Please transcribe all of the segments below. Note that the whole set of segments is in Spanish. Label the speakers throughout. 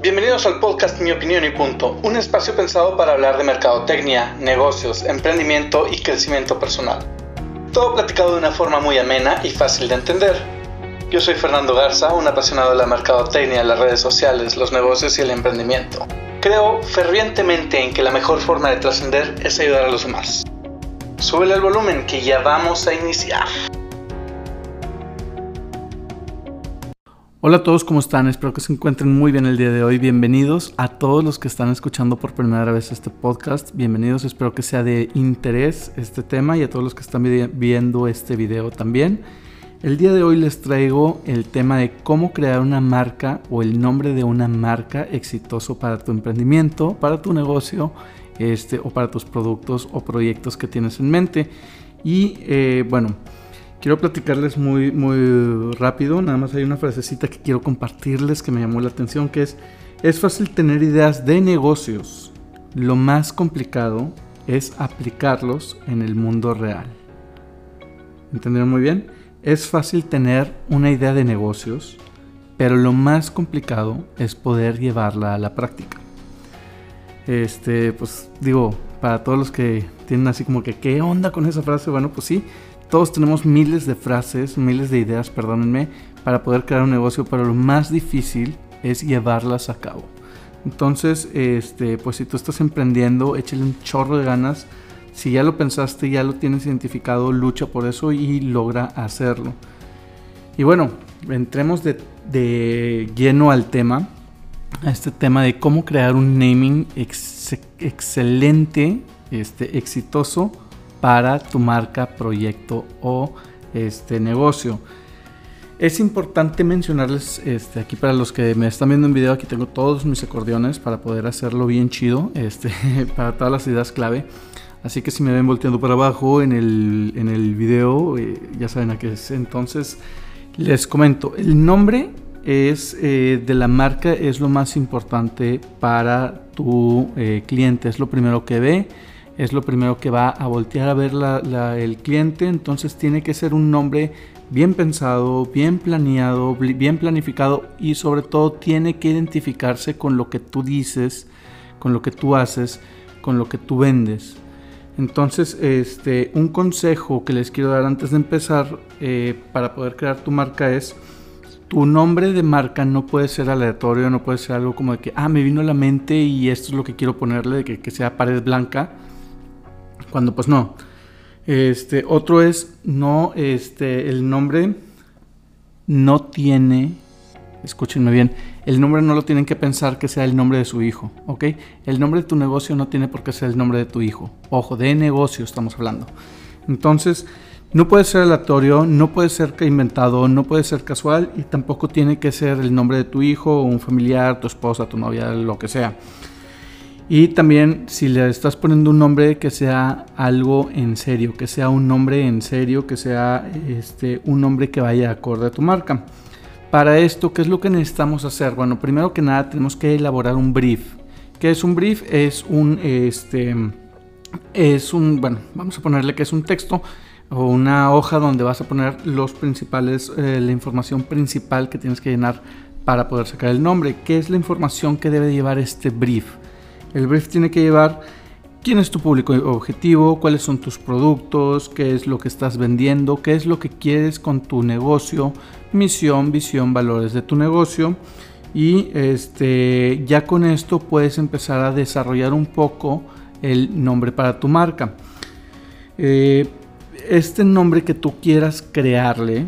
Speaker 1: Bienvenidos al podcast Mi Opinión y Punto, un espacio pensado para hablar de mercadotecnia, negocios, emprendimiento y crecimiento personal. Todo platicado de una forma muy amena y fácil de entender. Yo soy Fernando Garza, un apasionado de la mercadotecnia, las redes sociales, los negocios y el emprendimiento. Creo fervientemente en que la mejor forma de trascender es ayudar a los demás. Súbele el volumen que ya vamos a iniciar.
Speaker 2: Hola a todos, ¿cómo están? Espero que se encuentren muy bien el día de hoy. Bienvenidos a todos los que están escuchando por primera vez este podcast. Bienvenidos, espero que sea de interés este tema y a todos los que están viendo este video también. El día de hoy les traigo el tema de cómo crear una marca o el nombre de una marca exitoso para tu emprendimiento, para tu negocio este, o para tus productos o proyectos que tienes en mente. Y eh, bueno, Quiero platicarles muy, muy rápido, nada más hay una frasecita que quiero compartirles que me llamó la atención, que es, es fácil tener ideas de negocios, lo más complicado es aplicarlos en el mundo real. ¿Entendieron muy bien? Es fácil tener una idea de negocios, pero lo más complicado es poder llevarla a la práctica. Este, pues digo, para todos los que tienen así como que, ¿qué onda con esa frase? Bueno, pues sí, todos tenemos miles de frases, miles de ideas, perdónenme, para poder crear un negocio, pero lo más difícil es llevarlas a cabo. Entonces, este, pues si tú estás emprendiendo, échale un chorro de ganas. Si ya lo pensaste, ya lo tienes identificado, lucha por eso y logra hacerlo. Y bueno, entremos de, lleno al tema, a este tema de cómo crear un naming excelente, este, exitoso para tu marca, proyecto o este negocio. Es importante mencionarles este, aquí para los que me están viendo en video, aquí tengo todos mis acordeones para poder hacerlo bien chido, este, para todas las ideas clave. Así que si me ven volteando para abajo en el, en el video, eh, ya saben a qué es. Entonces, les comento, el nombre es eh, de la marca es lo más importante para tu eh, cliente, es lo primero que ve es lo primero que va a voltear a ver el cliente, entonces tiene que ser un nombre bien pensado, bien planeado, bien planificado y sobre todo tiene que identificarse con lo que tú dices, con lo que tú haces, con lo que tú vendes. Entonces, este, un consejo que les quiero dar antes de empezar eh, para poder crear tu marca es, tu nombre de marca no puede ser aleatorio, no puede ser algo como de que, ah, me vino a la mente y esto es lo que quiero ponerle, de que, que sea pared blanca cuando pues no. Este, otro es, no, este, el nombre no tiene, escúchenme bien, el nombre no lo tienen que pensar que sea el nombre de su hijo, ¿ok? El nombre de tu negocio no tiene por qué ser el nombre de tu hijo. Ojo, de negocio estamos hablando. Entonces, no puede ser aleatorio, no puede ser inventado, no puede ser casual y tampoco tiene que ser el nombre de tu hijo, o un familiar, tu esposa, tu novia, lo que sea. Y también si le estás poniendo un nombre que sea algo en serio, que sea un nombre en serio, que sea este, un nombre que vaya acorde a tu marca. Para esto, ¿qué es lo que necesitamos hacer? Bueno, primero que nada tenemos que elaborar un brief. ¿Qué es un brief? Es un, este, es un, bueno, vamos a ponerle que es un texto o una hoja donde vas a poner los principales, eh, la información principal que tienes que llenar para poder sacar el nombre. ¿Qué es la información que debe llevar este brief? El brief tiene que llevar quién es tu público objetivo, cuáles son tus productos, qué es lo que estás vendiendo, qué es lo que quieres con tu negocio, misión, visión, valores de tu negocio. Y este, ya con esto puedes empezar a desarrollar un poco el nombre para tu marca. Eh, este nombre que tú quieras crearle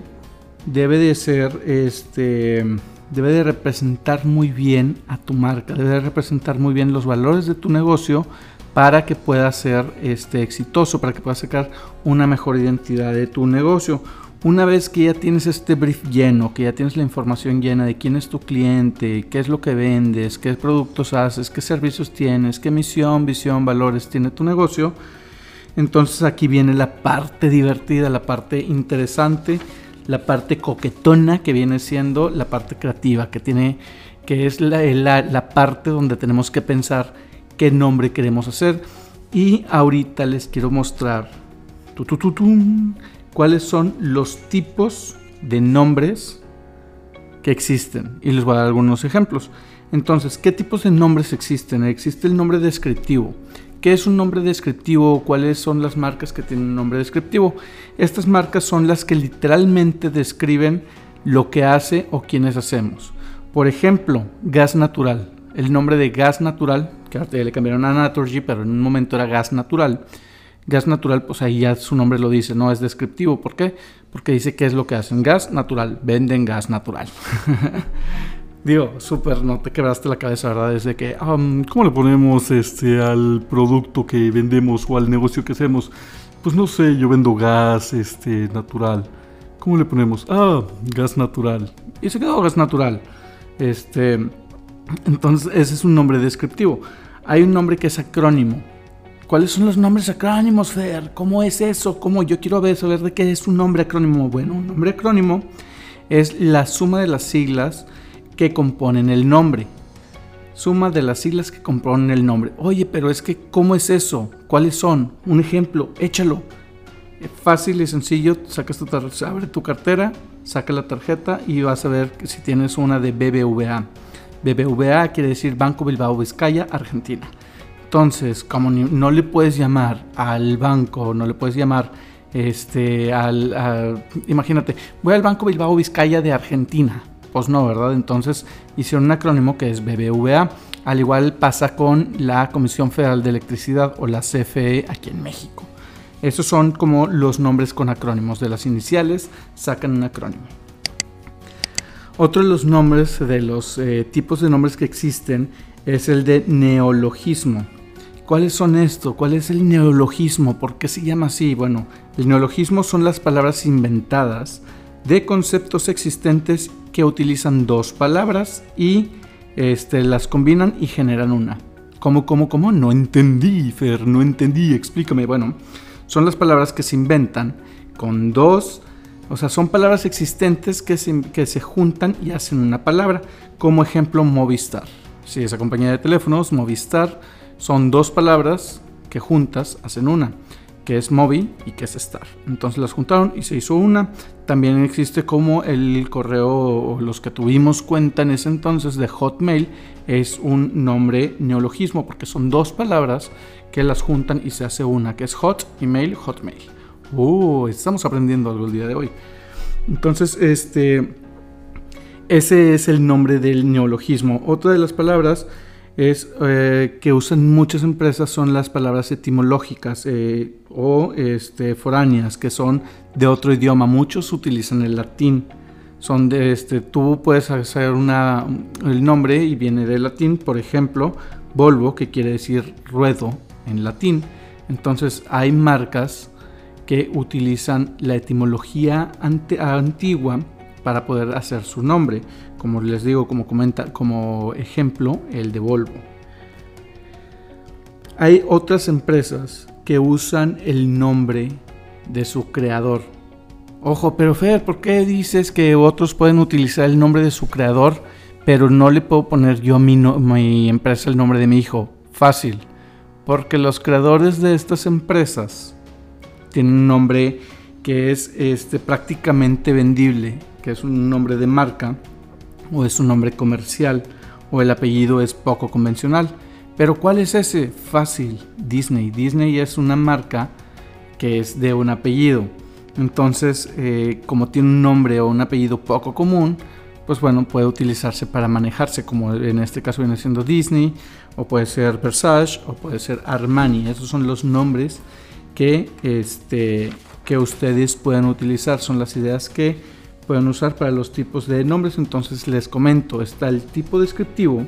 Speaker 2: debe de ser este debe de representar muy bien a tu marca, debe de representar muy bien los valores de tu negocio para que pueda ser este, exitoso, para que pueda sacar una mejor identidad de tu negocio. Una vez que ya tienes este brief lleno, que ya tienes la información llena de quién es tu cliente, qué es lo que vendes, qué productos haces, qué servicios tienes, qué misión, visión, valores tiene tu negocio, entonces aquí viene la parte divertida, la parte interesante la parte coquetona que viene siendo la parte creativa, que tiene, que es la, parte donde tenemos que pensar qué nombre queremos hacer. Y ahorita les quiero mostrar cuáles son los tipos de nombres que existen y les voy a dar algunos ejemplos. Entonces, ¿qué tipos de nombres existen? Existe el nombre descriptivo. ¿Qué es un nombre descriptivo? ¿Cuáles son las marcas que tienen un nombre descriptivo? Estas marcas son las que literalmente describen lo que hace o quienes hacemos. Por ejemplo, gas natural. El nombre de gas natural, que le cambiaron a Naturgy, pero en un momento era gas natural. Gas natural, pues ahí ya su nombre lo dice, no es descriptivo. ¿Por qué? Porque dice qué es lo que hacen. Gas natural, venden gas natural. Digo, súper, no te quebraste la cabeza, ¿verdad? Desde que, ¿cómo le ponemos este al producto que vendemos o al negocio que hacemos? Pues no sé, yo vendo gas este, natural. ¿Cómo le ponemos? Ah, gas natural. Y se quedó gas natural. Este, entonces, ese es un nombre descriptivo. Hay un nombre que es acrónimo. ¿Cuáles son los nombres acrónimos, Fer? ¿Cómo es eso? ¿Cómo? Yo quiero saber de qué es un nombre acrónimo. Bueno, un nombre acrónimo es la suma de las siglas que componen el nombre. Suma de las siglas que componen el nombre. Oye, pero es que, ¿cómo es eso? ¿Cuáles son? Un ejemplo, échalo. Fácil y sencillo, sacas tu abre tu cartera, saca la tarjeta y vas a ver si tienes una de BBVA. BBVA quiere decir Banco Bilbao Vizcaya, Argentina. Entonces, como no le puedes llamar al banco, no le puedes llamar este al, imagínate, voy al Banco Bilbao Vizcaya de Argentina. Pues no, ¿verdad? Entonces hicieron un acrónimo que es BBVA. Al igual pasa con la Comisión Federal de Electricidad o la CFE aquí en México. Esos son como los nombres con acrónimos. De las iniciales sacan un acrónimo. Otro de los nombres, de los eh, tipos de nombres que existen, es el de neologismo. ¿Cuáles son estos? ¿Cuál es el neologismo? ¿Por qué se llama así? Bueno, el neologismo son las palabras inventadas de conceptos existentes utilizan dos palabras y este, las combinan y generan una. ¿Cómo, cómo, cómo? No entendí, Fer, no entendí, explícame. Bueno, son las palabras que se inventan con dos, o sea, son palabras existentes que se, que se juntan y hacen una palabra. Como ejemplo, Movistar. Si esa compañía de teléfonos, Movistar, son dos palabras que juntas hacen una que es Mobi y que es Star. Entonces las juntaron y se hizo una. También existe como el correo, los que tuvimos cuenta en ese entonces de Hotmail, es un nombre neologismo porque son dos palabras que las juntan y se hace una, que es Hot, Email, Hotmail. Uh, estamos aprendiendo algo el día de hoy. Entonces, este, ese es el nombre del neologismo. Otra de las palabras es eh, que usan muchas empresas son las palabras etimológicas eh, o este, foráneas que son de otro idioma. Muchos utilizan el latín. Son de este, tú puedes hacer una, el nombre y viene del latín, por ejemplo, Volvo, que quiere decir ruedo en latín. Entonces hay marcas que utilizan la etimología antigua para poder hacer su nombre. Como les digo, como, comenta, como ejemplo, el de Volvo. Hay otras empresas que usan el nombre de su creador. Ojo, pero Fer, ¿por qué dices que otros pueden utilizar el nombre de su creador, pero no le puedo poner yo a mi, mi empresa el nombre de mi hijo? Fácil, porque los creadores de estas empresas tienen un nombre que es este, prácticamente vendible, que es un nombre de marca o es un nombre comercial o el apellido es poco convencional. Pero ¿cuál es ese? Fácil, Disney. Disney es una marca que es de un apellido. Entonces, eh, como tiene un nombre o un apellido poco común, pues bueno, puede utilizarse para manejarse, como en este caso viene siendo Disney, o puede ser Versace, o puede ser Armani. Esos son los nombres que, este, que ustedes pueden utilizar. Son las ideas que pueden usar para los tipos de nombres. Entonces les comento, está el tipo descriptivo,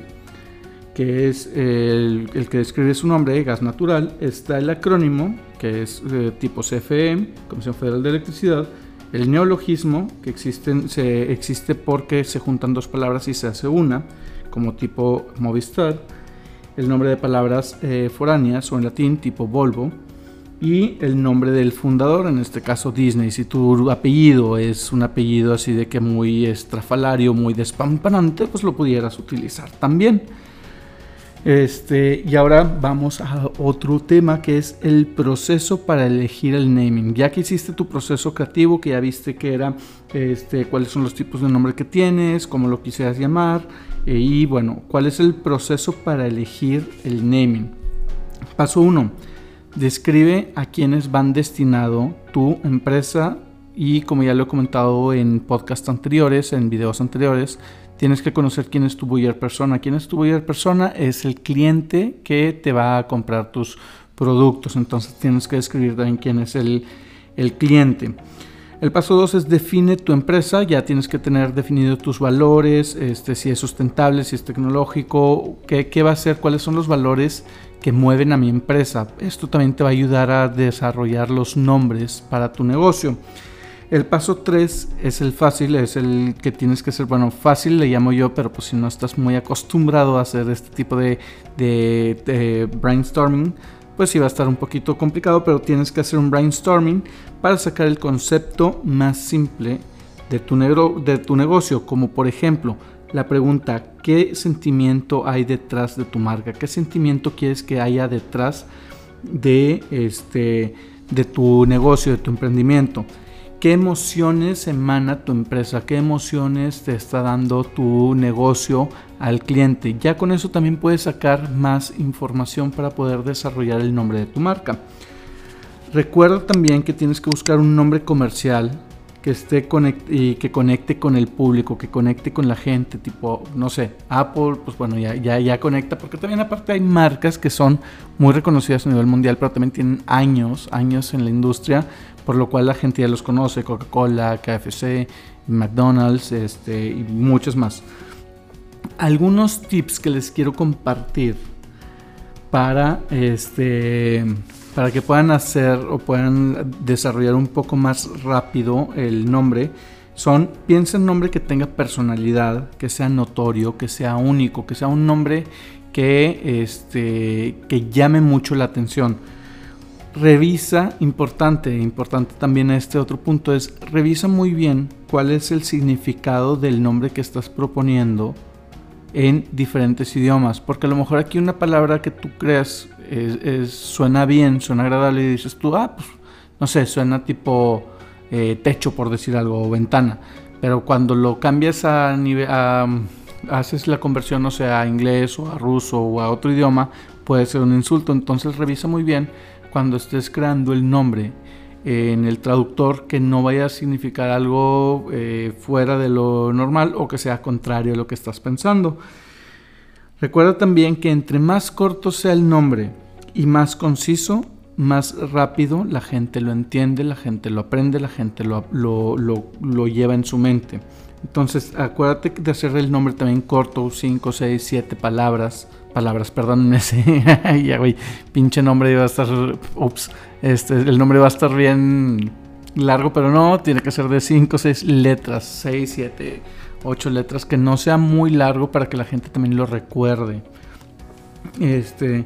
Speaker 2: que es el, que describe su nombre, gas natural. Está el acrónimo, que es eh, tipo CFE, Comisión Federal de Electricidad. El neologismo, que existen, se, existe porque se juntan dos palabras y se hace una, como tipo Movistar. El nombre de palabras eh, foráneas o en latín tipo Volvo y el nombre del fundador, en este caso Disney. Si tu apellido es un apellido así de que muy estrafalario, muy despampanante, pues lo pudieras utilizar también. Este, y ahora vamos a otro tema que es el proceso para elegir el naming. Ya que hiciste tu proceso creativo, que ya viste que era este, cuáles son los tipos de nombre que tienes, cómo lo quisieras llamar, eh, y bueno, cuál es el proceso para elegir el naming. Paso 1. Describe a quienes van destinado tu empresa y como ya lo he comentado en podcasts anteriores, en videos anteriores, tienes que conocer quién es tu buyer persona. ¿Quién es tu buyer persona? Es el cliente que te va a comprar tus productos. Entonces tienes que describir también quién es el, cliente. El paso 2 es define tu empresa, ya tienes que tener definido tus valores, este, si es sustentable, si es tecnológico, qué, qué va a ser, cuáles son los valores que mueven a mi empresa. Esto también te va a ayudar a desarrollar los nombres para tu negocio. El paso 3 es el fácil, es el que tienes que hacer, bueno, fácil le llamo yo, pero pues si no estás muy acostumbrado a hacer este tipo de, brainstorming, pues sí va a estar un poquito complicado, pero tienes que hacer un brainstorming para sacar el concepto más simple de tu, de tu negocio, como por ejemplo la pregunta, ¿qué sentimiento hay detrás de tu marca? ¿Qué sentimiento quieres que haya detrás de, este, de tu negocio, de tu emprendimiento? Qué emociones emana tu empresa, qué emociones te está dando tu negocio al cliente. Ya con eso también puedes sacar más información para poder desarrollar el nombre de tu marca. Recuerda también que tienes que buscar un nombre comercial que esté y que conecte con el público, que conecte con la gente, tipo, no sé, Apple, pues bueno, ya, ya, ya conecta, porque también aparte hay marcas que son muy reconocidas a nivel mundial, pero también tienen años, años en la industria, por lo cual la gente ya los conoce, Coca-Cola, KFC, McDonald's este, y muchos más. Algunos tips que les quiero compartir para, este, para que puedan hacer o puedan desarrollar un poco más rápido el nombre son, piensa en un nombre que tenga personalidad, que sea notorio, que sea único, que sea un nombre que, este, que llame mucho la atención revisa, importante, importante también este otro punto es, revisa muy bien cuál es el significado del nombre que estás proponiendo en diferentes idiomas, porque a lo mejor aquí una palabra que tú creas suena bien, suena agradable y dices tú, ah, pues no sé, suena tipo eh, techo por decir algo, o ventana, pero cuando lo cambias a nivel, haces la conversión, no sé, a inglés o a ruso o a otro idioma, puede ser un insulto, entonces revisa muy bien cuando estés creando el nombre en el traductor que no vaya a significar algo eh, fuera de lo normal o que sea contrario a lo que estás pensando. Recuerda también que entre más corto sea el nombre y más conciso, más rápido la gente lo entiende, la gente lo aprende, la gente lo, lo, lo lleva en su mente. Entonces, acuérdate de hacer el nombre también corto, 5, 6, 7 palabras palabras, perdón, ese, ya güey, pinche nombre iba a estar, ups, este, el nombre va a estar bien largo, pero no, tiene que ser de 5, 6 letras, 6, 7, 8 letras, que no sea muy largo para que la gente también lo recuerde. Este,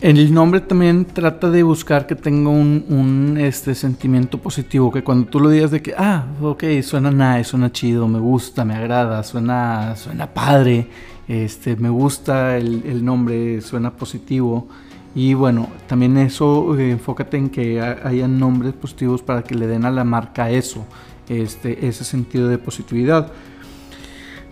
Speaker 2: el nombre también trata de buscar que tenga un, un, este, sentimiento positivo, que cuando tú lo digas de que, ah, ok, suena nice, suena chido, me gusta, me agrada, suena, suena padre, este, me gusta el, nombre, suena positivo. Y bueno, también eso, eh, enfócate en que haya nombres positivos para que le den a la marca eso, este, ese sentido de positividad.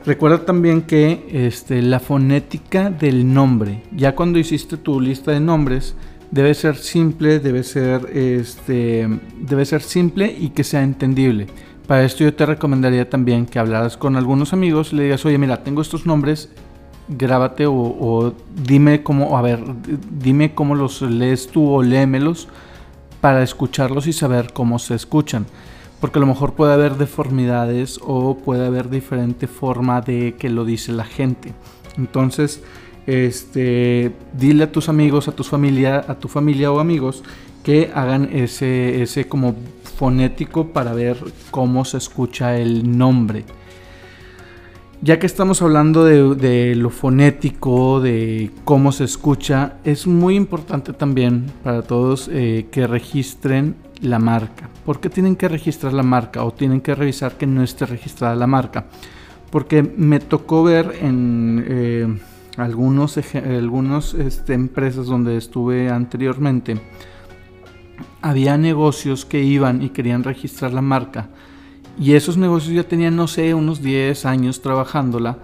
Speaker 2: Recuerda también que este, la fonética del nombre, ya cuando hiciste tu lista de nombres, debe ser simple, debe ser, este, debe ser simple y que sea entendible. Para esto yo te recomendaría también que hablaras con algunos amigos y le digas, oye, mira, tengo estos nombres, grábate o, dime cómo, a ver, dime cómo los lees tú o léemelos para escucharlos y saber cómo se escuchan. Porque a lo mejor puede haber deformidades o puede haber diferente forma de que lo dice la gente. Entonces, este, dile a tus amigos, a tu familia, a tu familia o amigos que hagan ese, ese como fonético para ver cómo se escucha el nombre. Ya que estamos hablando de, lo fonético, de cómo se escucha, es muy importante también para todos eh, que registren la marca. ¿Por qué tienen que registrar la marca o tienen que revisar que no esté registrada la marca? Porque me tocó ver en, eh, algunos, algunos este, empresas donde estuve anteriormente, había negocios que iban y querían registrar la marca. Y esos negocios ya tenían, no sé, unos 10 años trabajándola.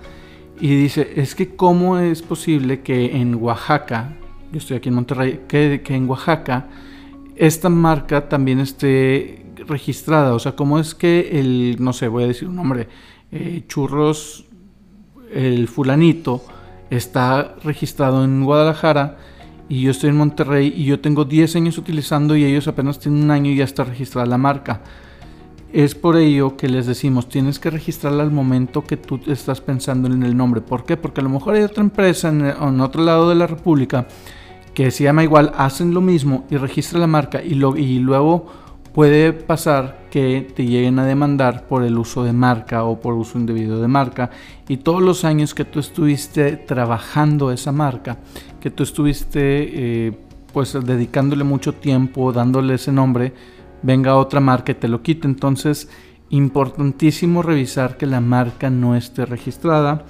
Speaker 2: Y dice, es que cómo es posible que en Oaxaca, yo estoy aquí en Monterrey, que, en Oaxaca esta marca también esté registrada. O sea, cómo es que el, no sé, voy a decir un nombre, eh, Churros, el fulanito, está registrado en Guadalajara y yo estoy en Monterrey y yo tengo 10 años utilizando y ellos apenas tienen un año y ya está registrada la marca. Es por ello que les decimos, tienes que registrarla al momento que tú estás pensando en el nombre. ¿Por qué? Porque a lo mejor hay otra empresa en, otro lado de la República que se llama igual, hacen lo mismo y registra la marca y, lo, y luego puede pasar que te lleguen a demandar por el uso de marca o por uso indebido de marca y todos los años que tú estuviste trabajando esa marca, que tú estuviste eh, pues dedicándole mucho tiempo, dándole ese nombre, venga otra marca y te lo quite. Entonces, importantísimo revisar que la marca no esté registrada.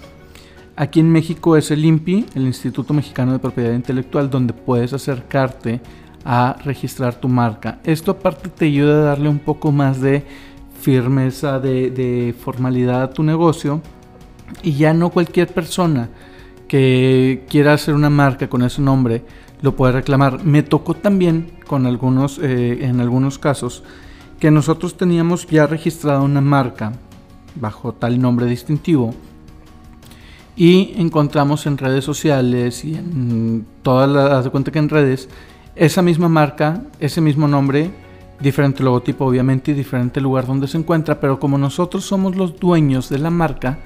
Speaker 2: Aquí en México es el INPI, el Instituto Mexicano de Propiedad Intelectual, donde puedes acercarte a registrar tu marca. Esto aparte te ayuda a darle un poco más de firmeza, de, formalidad a tu negocio y ya no cualquier persona que quiera hacer una marca con ese nombre lo puede reclamar. Me tocó también con algunos, eh, en algunos casos, que nosotros teníamos ya registrada una marca bajo tal nombre distintivo y encontramos en redes sociales y en todas las de cuenta que en redes esa misma marca, ese mismo nombre, diferente logotipo obviamente y diferente lugar donde se encuentra, pero como nosotros somos los dueños de la marca,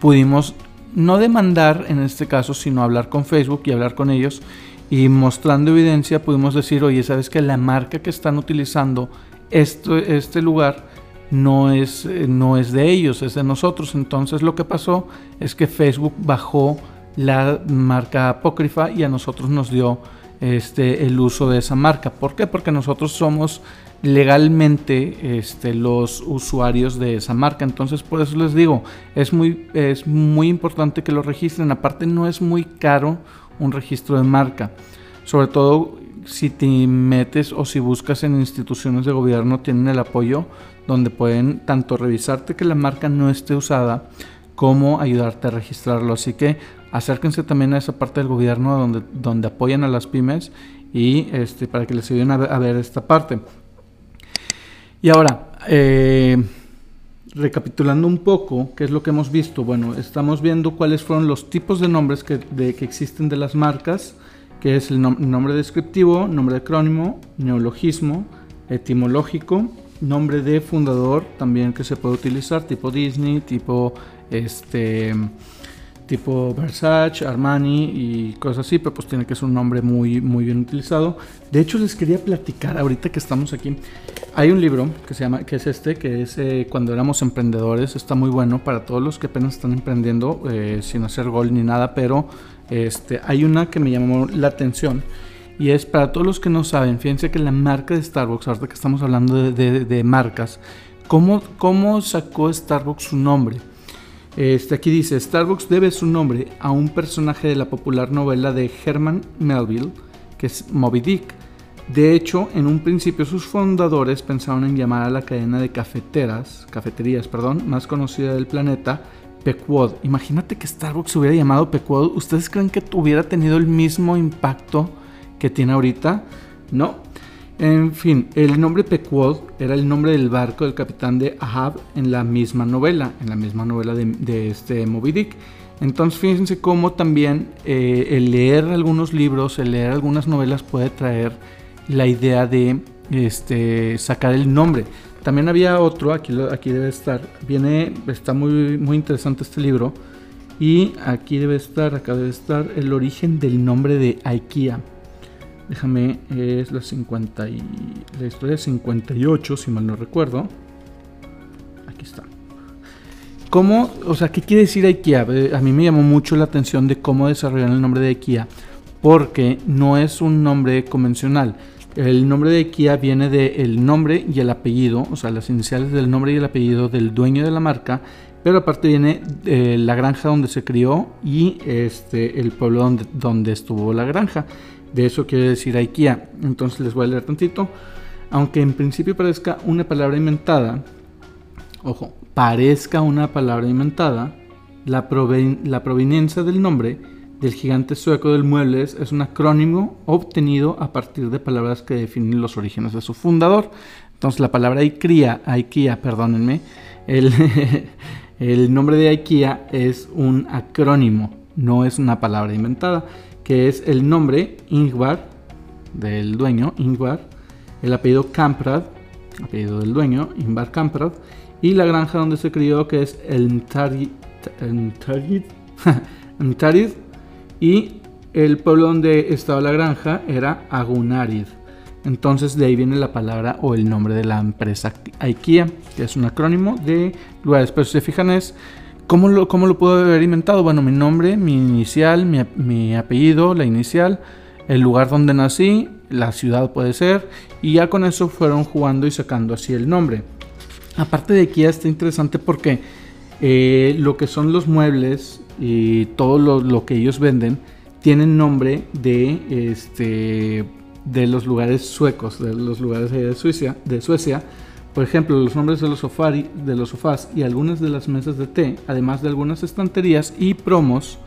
Speaker 2: pudimos no demandar en este caso, sino hablar con Facebook y hablar con ellos y mostrando evidencia pudimos decir, oye, sabes que la marca que están utilizando esto, este lugar no es, no es de ellos, es de nosotros. Entonces lo que pasó es que Facebook bajó la marca apócrifa y a nosotros nos dio este, el uso de esa marca. ¿Por qué? Porque nosotros somos legalmente este, los usuarios de esa marca. Entonces, por eso les digo, es muy, es muy importante que lo registren. Aparte, no es muy caro un registro de marca. Sobre todo si te metes o si buscas en instituciones de gobierno, tienen el apoyo donde pueden tanto revisarte que la marca no esté usada como ayudarte a registrarlo. Así que acérquense también a esa parte del gobierno donde, donde apoyan a las pymes y este, para que les ayuden a ver, esta parte. Y ahora, eh, recapitulando un poco, ¿qué es lo que hemos visto? Bueno, estamos viendo cuáles fueron los tipos de nombres que, existen de las marcas, que es el nombre descriptivo, nombre de acrónimo, neologismo, etimológico, nombre de fundador también que se puede utilizar, tipo Disney, tipo este tipo Versace, Armani y cosas así, pero pues tiene que ser un nombre muy, muy bien utilizado. De hecho, les quería platicar ahorita que estamos aquí. Hay un libro que se llama, que es este, que es eh, Cuando éramos emprendedores. Está muy bueno para todos los que apenas están emprendiendo, eh, sin hacer gol ni nada, pero este, hay una que me llamó la atención. Y es para todos los que no saben, fíjense que la marca de Starbucks, ahorita que estamos hablando de, de, marcas, ¿cómo, ¿cómo sacó Starbucks su nombre? Este, aquí dice, Starbucks debe su nombre a un personaje de la popular novela de Herman Melville, que es Moby Dick. De hecho, en un principio sus fundadores pensaron en llamar a la cadena de cafeteras, cafeterías, perdón, más conocida del planeta, Pequod. Imagínate que Starbucks hubiera llamado Pequod. ¿Ustedes creen que hubiera tenido el mismo impacto que tiene ahorita? No, en fin, el nombre Pequod era el nombre del barco del capitán de Ahab en la misma novela, en la misma novela de, este Moby Dick. Entonces fíjense cómo también eh, el leer algunos libros, el leer algunas novelas puede traer la idea de este, sacar el nombre. También había otro, aquí, aquí debe estar, viene, está muy, muy interesante este libro. Y aquí debe estar, acá debe estar el origen del nombre de IKEA. Déjame, es la 50 y la historia 58, si mal no recuerdo. Aquí está. ¿Cómo, o sea, qué quiere decir IKEA? Eh, a mí me llamó mucho la atención de cómo desarrollar el nombre de IKEA, porque no es un nombre convencional. El nombre de IKEA viene del nombre y el apellido, o sea, las iniciales del nombre y el apellido del dueño de la marca, pero aparte viene eh, la granja donde se crió y este, el pueblo donde, donde estuvo la granja. De eso quiere decir IKEA. Entonces les voy a leer tantito. Aunque en principio parezca una palabra inventada, ojo, parezca una palabra inventada, la, la proveniencia del nombre del gigante sueco del muebles es un acrónimo obtenido a partir de palabras que definen los orígenes de su fundador. Entonces la palabra IKEA, IKEA, perdónenme, el, el nombre de IKEA es un acrónimo, no es una palabra inventada, que es el nombre Ingvar del dueño, Ingvar, el apellido Kamprad, apellido del dueño, Ingvar Kamprad, y la granja donde se crió que es el Mtarid, y el pueblo donde estaba la granja era Agunarid. Entonces de ahí viene la palabra o el nombre de la empresa IKEA, que es un acrónimo de lugares. Pero si se fijan es, ¿cómo lo, cómo lo puedo haber inventado? Bueno, mi nombre, mi inicial, mi, apellido, la inicial, el lugar donde nací, la ciudad puede ser, y ya con eso fueron jugando y sacando así el nombre. Aparte de IKEA está interesante porque eh, lo que son los muebles y todo lo, que ellos venden tienen nombre de este de los lugares suecos, de los lugares de Suecia, de Suecia. Por ejemplo, los nombres de los, sofari, de los sofás y algunas de las mesas de té, además de algunas estanterías y promos,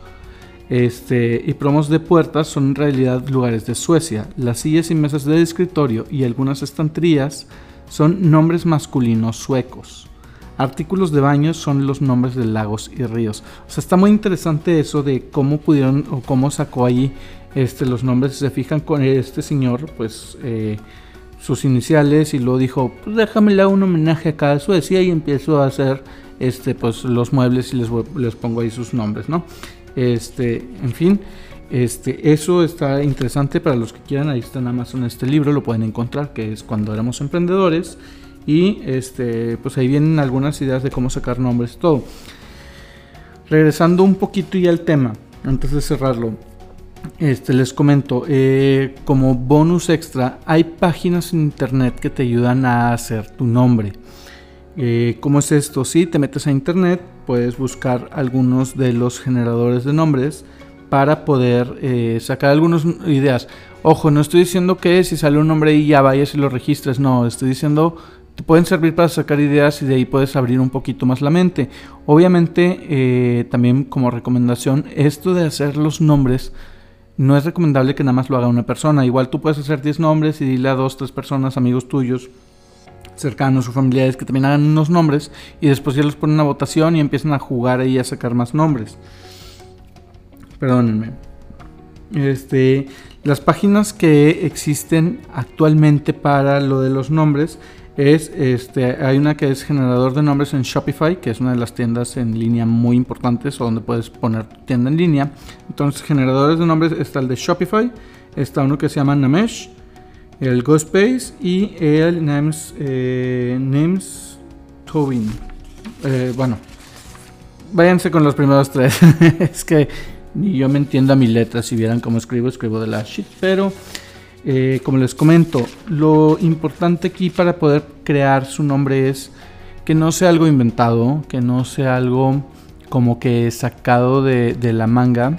Speaker 2: este, y promos de puertas son en realidad lugares de Suecia. Las sillas y mesas de escritorio y algunas estanterías son nombres masculinos suecos. Artículos de baño son los nombres de lagos y ríos. O sea, está muy interesante eso de cómo pudieron o cómo sacó ahí este, los nombres. Si se fijan con este señor, pues eh, sus iniciales y luego dijo, pues déjame le un homenaje a cada Suecia y empiezo a hacer este, pues, los muebles y les, les pongo ahí sus nombres, ¿no? Este, en fin. Este, eso está interesante para los que quieran. Ahí está en Amazon este libro, lo pueden encontrar, que es cuando éramos emprendedores. Y este, pues ahí vienen algunas ideas de cómo sacar nombres, todo. Regresando un poquito ya al tema, antes de cerrarlo, este, les comento, eh, como bonus extra, hay páginas en internet que te ayudan a hacer tu nombre. Eh, ¿Cómo es esto? Si te metes a internet, puedes buscar algunos de los generadores de nombres para poder eh, sacar algunas ideas. Ojo, no estoy diciendo que si sale un nombre y ya vayas y lo registres, no, estoy diciendo te pueden servir para sacar ideas y de ahí puedes abrir un poquito más la mente. Obviamente, eh, también como recomendación, esto de hacer los nombres no es recomendable que nada más lo haga una persona. Igual tú puedes hacer 10 nombres y dile a dos, tres personas, amigos tuyos, cercanos o familiares que también hagan unos nombres y después ya los ponen a votación y empiezan a jugar ahí a sacar más nombres. Perdónenme. Este, las páginas que existen actualmente para lo de los nombres es este hay una que es generador de nombres en Shopify que es una de las tiendas en línea muy importantes o donde puedes poner tu tienda en línea. Entonces generadores de nombres está el de Shopify está uno que se llama Namesh el GoSpace y el Names eh, Names Tobin. Eh, bueno váyanse con los primeros tres. Es que ni yo me entiendo a mi letra. Si vieran cómo escribo escribo de la shit pero eh, como les comento, lo importante aquí para poder crear su nombre es que no sea algo inventado, que no sea algo como que sacado de, la manga,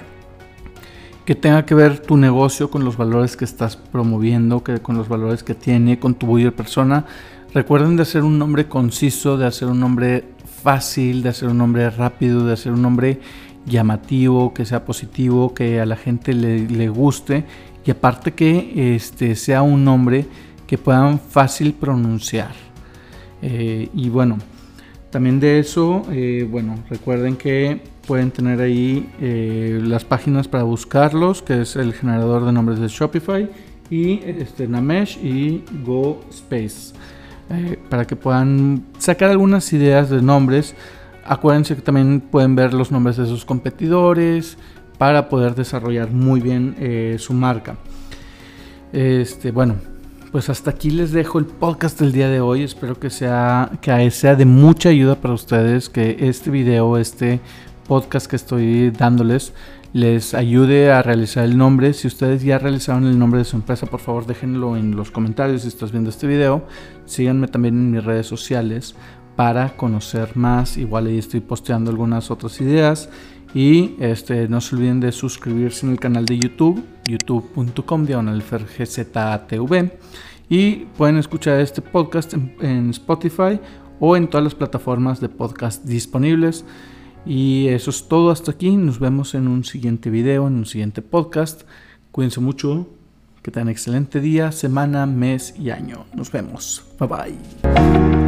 Speaker 2: que tenga que ver tu negocio con los valores que estás promoviendo, que con los valores que tiene, con tu buyer persona. Recuerden de hacer un nombre conciso, de hacer un nombre fácil, de hacer un nombre rápido, de hacer un nombre llamativo, que sea positivo, que a la gente le, le guste y aparte que este, sea un nombre que puedan fácil pronunciar. Eh, y bueno, también de eso, eh, bueno, recuerden que pueden tener ahí eh, las páginas para buscarlos, que es el generador de nombres de Shopify y este, Namesh y GoSpace, para que puedan sacar algunas ideas de nombres. Acuérdense que también pueden ver los nombres de sus competidores, para poder desarrollar muy bien eh, su marca. Este, bueno, pues hasta aquí les dejo el podcast del día de hoy. Espero que sea, que sea de mucha ayuda para ustedes, que este video, este podcast que estoy dándoles, les ayude a realizar el nombre. Si ustedes ya realizaron el nombre de su empresa, por favor déjenlo en los comentarios si estás viendo este video. Síganme también en mis redes sociales para conocer más. Igual ahí estoy posteando algunas otras ideas. Y este, no se olviden de suscribirse en el canal de YouTube, youtube.com. Y pueden escuchar este podcast en, Spotify o en todas las plataformas de podcast disponibles. Y eso es todo hasta aquí. Nos vemos en un siguiente video, en un siguiente podcast. Cuídense mucho. Que tengan excelente día, semana, mes y año. Nos vemos. Bye bye.